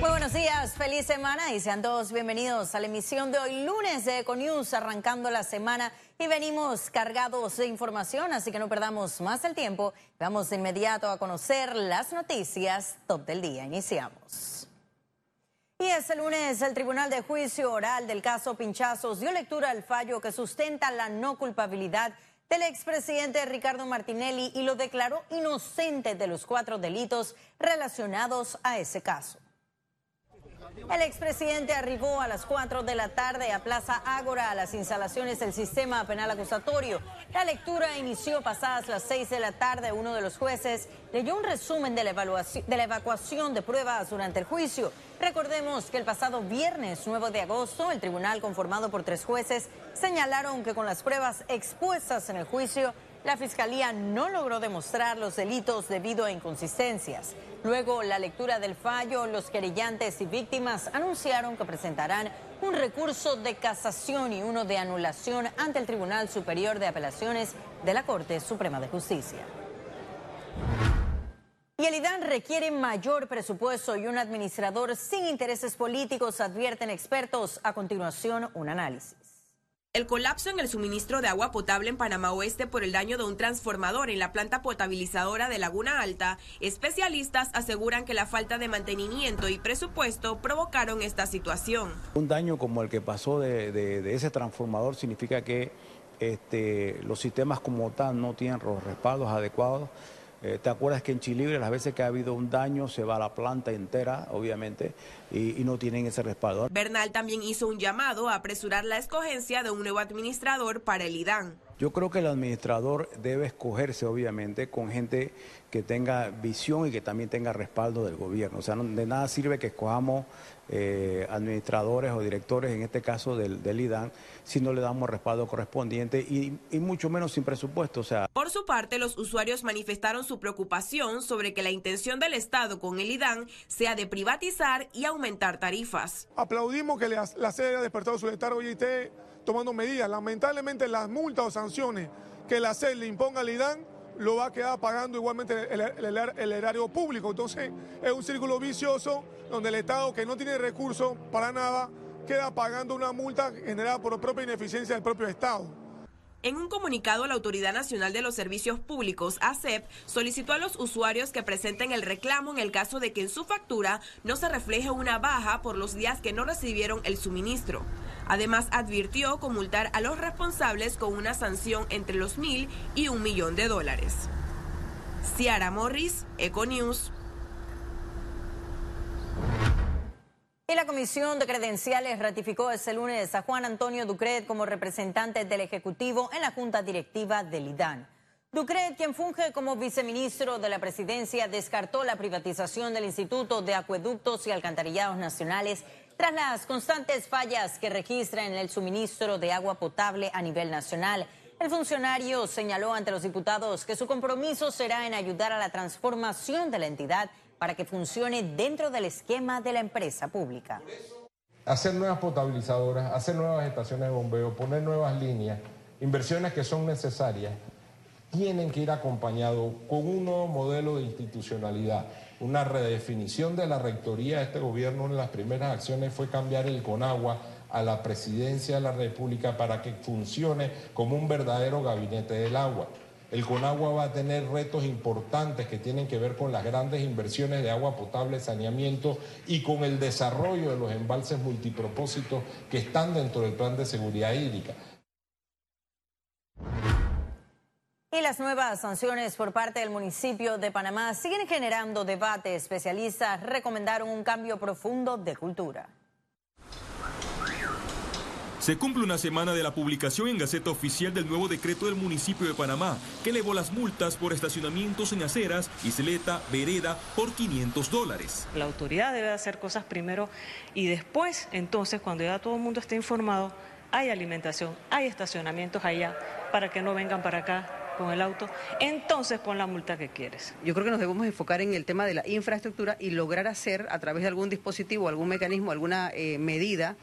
Muy buenos días, feliz semana y sean todos bienvenidos a la emisión de hoy lunes de Econews, arrancando la semana y venimos cargados de información, así que no perdamos más el tiempo. Vamos de inmediato a conocer las noticias top del día. Iniciamos. Y este lunes el Tribunal de Juicio Oral del caso Pinchazos dio lectura al fallo que sustenta la no culpabilidad del expresidente Ricardo Martinelli y lo declaró inocente de los cuatro delitos relacionados a ese caso. El expresidente arribó a las 4 de la tarde a Plaza Ágora a las instalaciones del sistema penal acusatorio. La lectura inició pasadas las 6 de la tarde. Uno de los jueces leyó un resumen de la, evaluación, de la evacuación de pruebas durante el juicio. Recordemos que el pasado viernes 9 de agosto, el tribunal conformado por tres jueces señalaron que con las pruebas expuestas en el juicio, la Fiscalía no logró demostrar los delitos debido a inconsistencias. Luego la lectura del fallo, los querellantes y víctimas anunciaron que presentarán un recurso de casación y uno de anulación ante el Tribunal Superior de Apelaciones de la Corte Suprema de Justicia. Y el IDAN requiere mayor presupuesto y un administrador sin intereses políticos, advierten expertos. A continuación, un análisis. El colapso en el suministro de agua potable en Panamá Oeste por el daño de un transformador en la planta potabilizadora de Laguna Alta, especialistas aseguran que la falta de mantenimiento y presupuesto provocaron esta situación. Un daño como el que pasó de, ese transformador significa que este, los sistemas como tal no tienen los respaldos adecuados eh, ¿Te acuerdas que en Chilibre las veces que ha habido un daño se va la planta entera, obviamente, y, y, no tienen ese respaldo? Bernal también hizo un llamado a apresurar la escogencia de un nuevo administrador para el IDAN. Yo creo que el administrador debe escogerse, obviamente, con gente que tenga visión y que también tenga respaldo del gobierno. O sea, de nada sirve que escojamos eh, administradores o directores, en este caso del, del, IDAN, si no le damos respaldo correspondiente y, y mucho menos sin presupuesto. O sea. Por su parte, los usuarios manifestaron su preocupación sobre que la intención del Estado con el IDAN sea de privatizar y aumentar tarifas. Aplaudimos que la, la sede haya despertado su letargo y esté tomando medidas. Lamentablemente las multas o sanciones que la SED le imponga al IDAN lo va a quedar pagando igualmente el, el, erario público. Entonces es un círculo vicioso donde el Estado que no tiene recursos para nada queda pagando una multa generada por propia ineficiencia del propio Estado. En un comunicado, la Autoridad Nacional de los Servicios Públicos, ASEP, solicitó a los usuarios que presenten el reclamo en el caso de que en su factura no se refleje una baja por los días que no recibieron el suministro. Además, advirtió multar a los responsables con una sanción entre los mil y un millón de dólares. Ciara Morris, Econews. Y la Comisión de Credenciales ratificó este lunes a Juan Antonio Ducret como representante del Ejecutivo en la Junta Directiva del IDAN. Ducret, quien funge como viceministro de la presidencia, descartó la privatización del Instituto de Acueductos y Alcantarillados Nacionales tras las constantes fallas que registra en el suministro de agua potable a nivel nacional. El funcionario señaló ante los diputados que su compromiso será en ayudar a la transformación de la entidad para que funcione dentro del esquema de la empresa pública. Hacer nuevas potabilizadoras, hacer nuevas estaciones de bombeo, poner nuevas líneas, inversiones que son necesarias, tienen que ir acompañados con un nuevo modelo de institucionalidad. Una redefinición de la rectoría de este gobierno, una de las primeras acciones fue cambiar el CONAGUA a la presidencia de la República para que funcione como un verdadero gabinete del agua. El CONAGUA va a tener retos importantes que tienen que ver con las grandes inversiones de agua potable, saneamiento y con el desarrollo de los embalses multipropósitos que están dentro del plan de seguridad hídrica. Y las nuevas sanciones por parte del municipio de Panamá siguen generando debate. Especialistas recomendaron un cambio profundo de cultura. Se cumple una semana de la publicación en Gaceta Oficial del nuevo decreto del municipio de Panamá, que elevó las multas por estacionamientos en aceras, isleta, vereda, por 500 dólares. La autoridad debe hacer cosas primero y después, entonces, cuando ya todo el mundo esté informado, hay alimentación, hay estacionamientos allá para que no vengan para acá con el auto, entonces pon la multa que quieres. Yo creo que nos debemos enfocar en el tema de la infraestructura y lograr hacer a través de algún dispositivo, algún mecanismo, alguna eh, medida,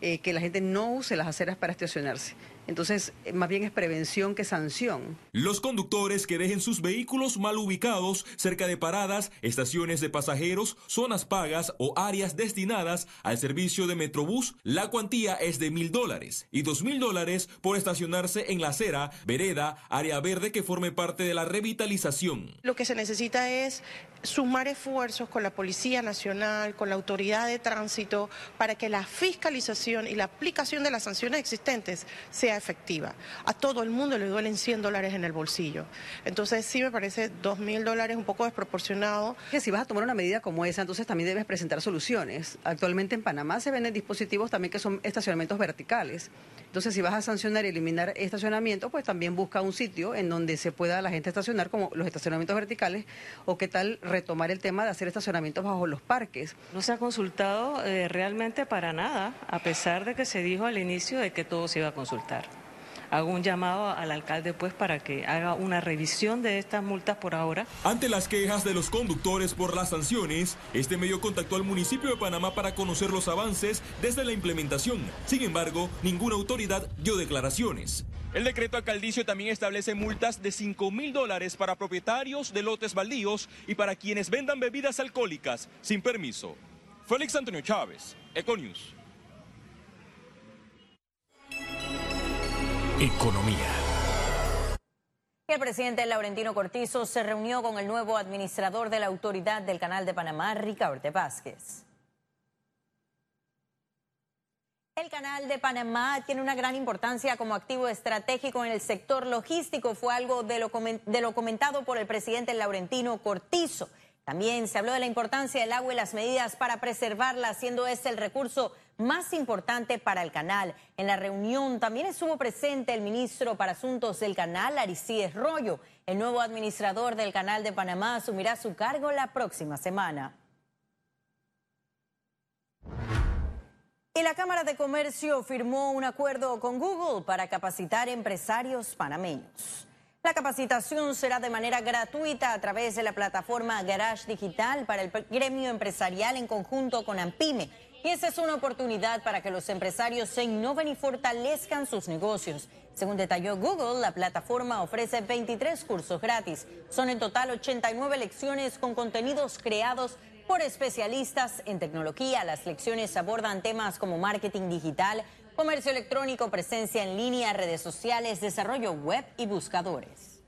eh, que la gente no use las aceras para estacionarse. Entonces, eh, más bien es prevención que sanción. Los conductores que dejen sus vehículos mal ubicados cerca de paradas, estaciones de pasajeros, zonas pagas o áreas destinadas al servicio de Metrobús, la cuantía es de mil dólares y dos mil dólares por estacionarse en la acera, vereda, área verde que forme parte de la revitalización. Lo que se necesita es sumar esfuerzos con la Policía Nacional, con la Autoridad de Tránsito, para que la fiscalización y la aplicación de las sanciones existentes sea efectiva. A todo el mundo le duelen 100 dólares en el bolsillo. Entonces sí me parece 2 mil dólares un poco desproporcionado. Que si vas a tomar una medida como esa, entonces también debes presentar soluciones. Actualmente en Panamá se venden dispositivos también que son estacionamientos verticales. Entonces, si vas a sancionar y eliminar estacionamientos, pues también busca un sitio en donde se pueda la gente estacionar, como los estacionamientos verticales, o qué tal retomar el tema de hacer estacionamientos bajo los parques. No se ha consultado eh, realmente para nada, a pesar de que se dijo al inicio de que todo se iba a consultar hago un llamado al alcalde pues para que haga una revisión de estas multas por ahora. Ante las quejas de los conductores por las sanciones, este medio contactó al municipio de Panamá para conocer los avances desde la implementación. Sin embargo, ninguna autoridad dio declaraciones. El decreto alcaldicio también establece multas de 5 mil dólares para propietarios de lotes baldíos y para quienes vendan bebidas alcohólicas sin permiso. Félix Antonio Chávez, Econius. Economía. El presidente Laurentino Cortizo se reunió con el nuevo administrador de la Autoridad del Canal de Panamá, Ricardo Vázquez. El canal de Panamá tiene una gran importancia como activo estratégico en el sector logístico. Fue algo de lo, de lo comentado por el presidente Laurentino Cortizo. También se habló de la importancia del agua y las medidas para preservarla, siendo este el recurso más importante para el canal. En la reunión también estuvo presente el ministro para Asuntos del Canal, Aristides Rollo. El nuevo administrador del Canal de Panamá asumirá su cargo la próxima semana. Y la Cámara de Comercio firmó un acuerdo con Google para capacitar empresarios panameños. La capacitación será de manera gratuita a través de la plataforma Garage Digital para el gremio empresarial en conjunto con Ampime. Y esa es una oportunidad para que los empresarios se innoven y fortalezcan sus negocios. Según detalló Google, la plataforma ofrece 23 cursos gratis. Son en total 89 lecciones con contenidos creados por especialistas en tecnología. Las lecciones abordan temas como marketing digital, comercio electrónico, presencia en línea, redes sociales, desarrollo web y buscadores.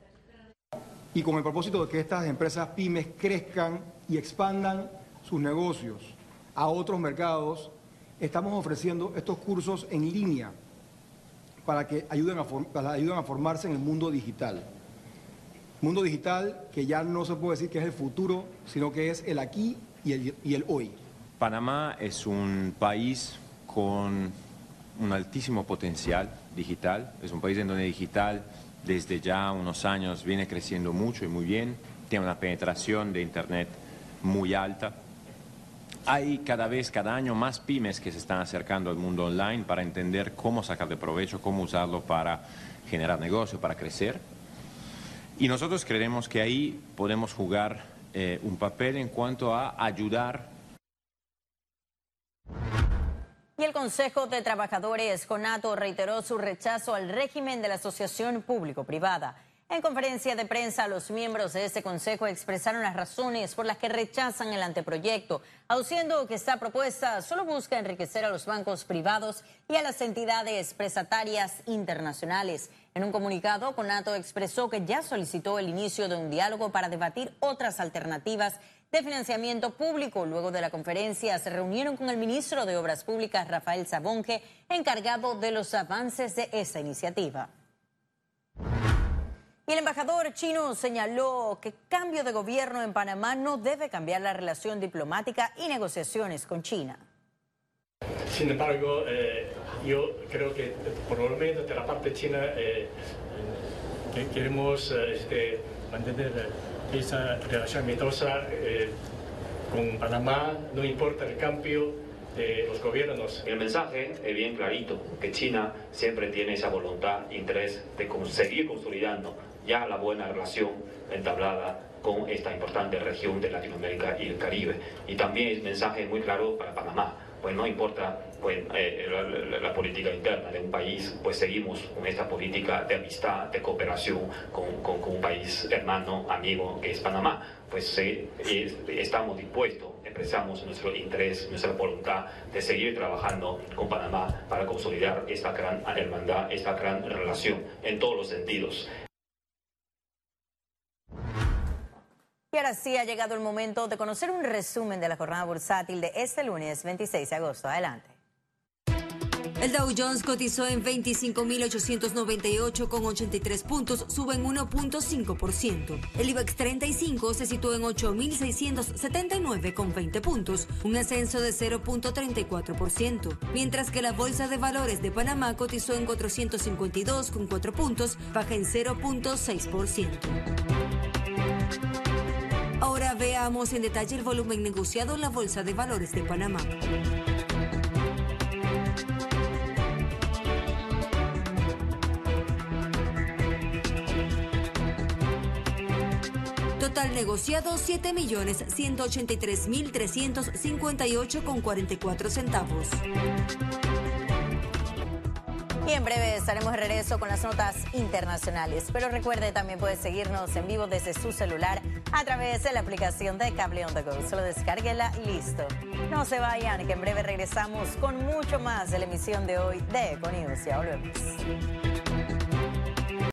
Y con el propósito de que estas empresas pymes crezcan y expandan sus negocios a otros mercados, estamos ofreciendo estos cursos en línea para que ayuden a, ayuden a formarse en el mundo digital. Mundo digital que ya no se puede decir que es el futuro, sino que es el aquí y el, y el hoy. Panamá es un país con un altísimo potencial digital. Es un país en donde digital desde ya unos años viene creciendo mucho y muy bien. Tiene una penetración de Internet muy alta. Hay cada vez, cada año, más pymes que se están acercando al mundo online para entender cómo sacar de provecho, cómo usarlo para generar negocio, para crecer. Y nosotros creemos que ahí podemos jugar eh, un papel en cuanto a ayudar y el Consejo de Trabajadores CONATO reiteró su rechazo al régimen de la asociación público-privada. En conferencia de prensa, los miembros de este consejo expresaron las razones por las que rechazan el anteproyecto, aduciendo que esta propuesta solo busca enriquecer a los bancos privados y a las entidades prestatarias internacionales. En un comunicado, CONATO expresó que ya solicitó el inicio de un diálogo para debatir otras alternativas de financiamiento público. Luego de la conferencia se reunieron con el ministro de Obras Públicas, Rafael Sabonge, encargado de los avances de esa iniciativa. Y el embajador chino señaló que cambio de gobierno en Panamá no debe cambiar la relación diplomática y negociaciones con China. Sin embargo, eh, yo creo que menos de la parte china eh, queremos eh, este, mantener esa relación amistosa eh, con Panamá, no importa el cambio de los gobiernos. El mensaje es bien clarito, que China siempre tiene esa voluntad e interés de seguir consolidando ya la buena relación entablada con esta importante región de Latinoamérica y el Caribe. Y también es mensaje muy claro para Panamá pues no importa pues, eh, la, la, política interna de un país, pues seguimos con esta política de amistad, de cooperación con, con, con un país hermano, amigo, que es Panamá. Pues eh, estamos dispuestos, expresamos nuestro interés, nuestra voluntad de seguir trabajando con Panamá para consolidar esta gran hermandad, esta gran relación en todos los sentidos. Y ahora sí ha llegado el momento de conocer un resumen de la jornada bursátil de este lunes 26 de agosto. Adelante. El Dow Jones cotizó en 25.898 con 83 puntos, sube en 1.5%. El IBEX 35 se situó en 8.679 con 20 puntos, un ascenso de 0.34%, mientras que la Bolsa de Valores de Panamá cotizó en 452 con 4 puntos, baja en 0.6%. Ahora veamos en detalle el volumen negociado en la Bolsa de Valores de Panamá. Negociado 7.183.358 con 44 centavos. Y en breve estaremos de regreso con las notas internacionales. Pero recuerde, también puede seguirnos en vivo desde su celular a través de la aplicación de Cable On The Go. Solo descárguela y listo. No se vayan, que en breve regresamos con mucho más de la emisión de hoy de Econius. Ya volvemos.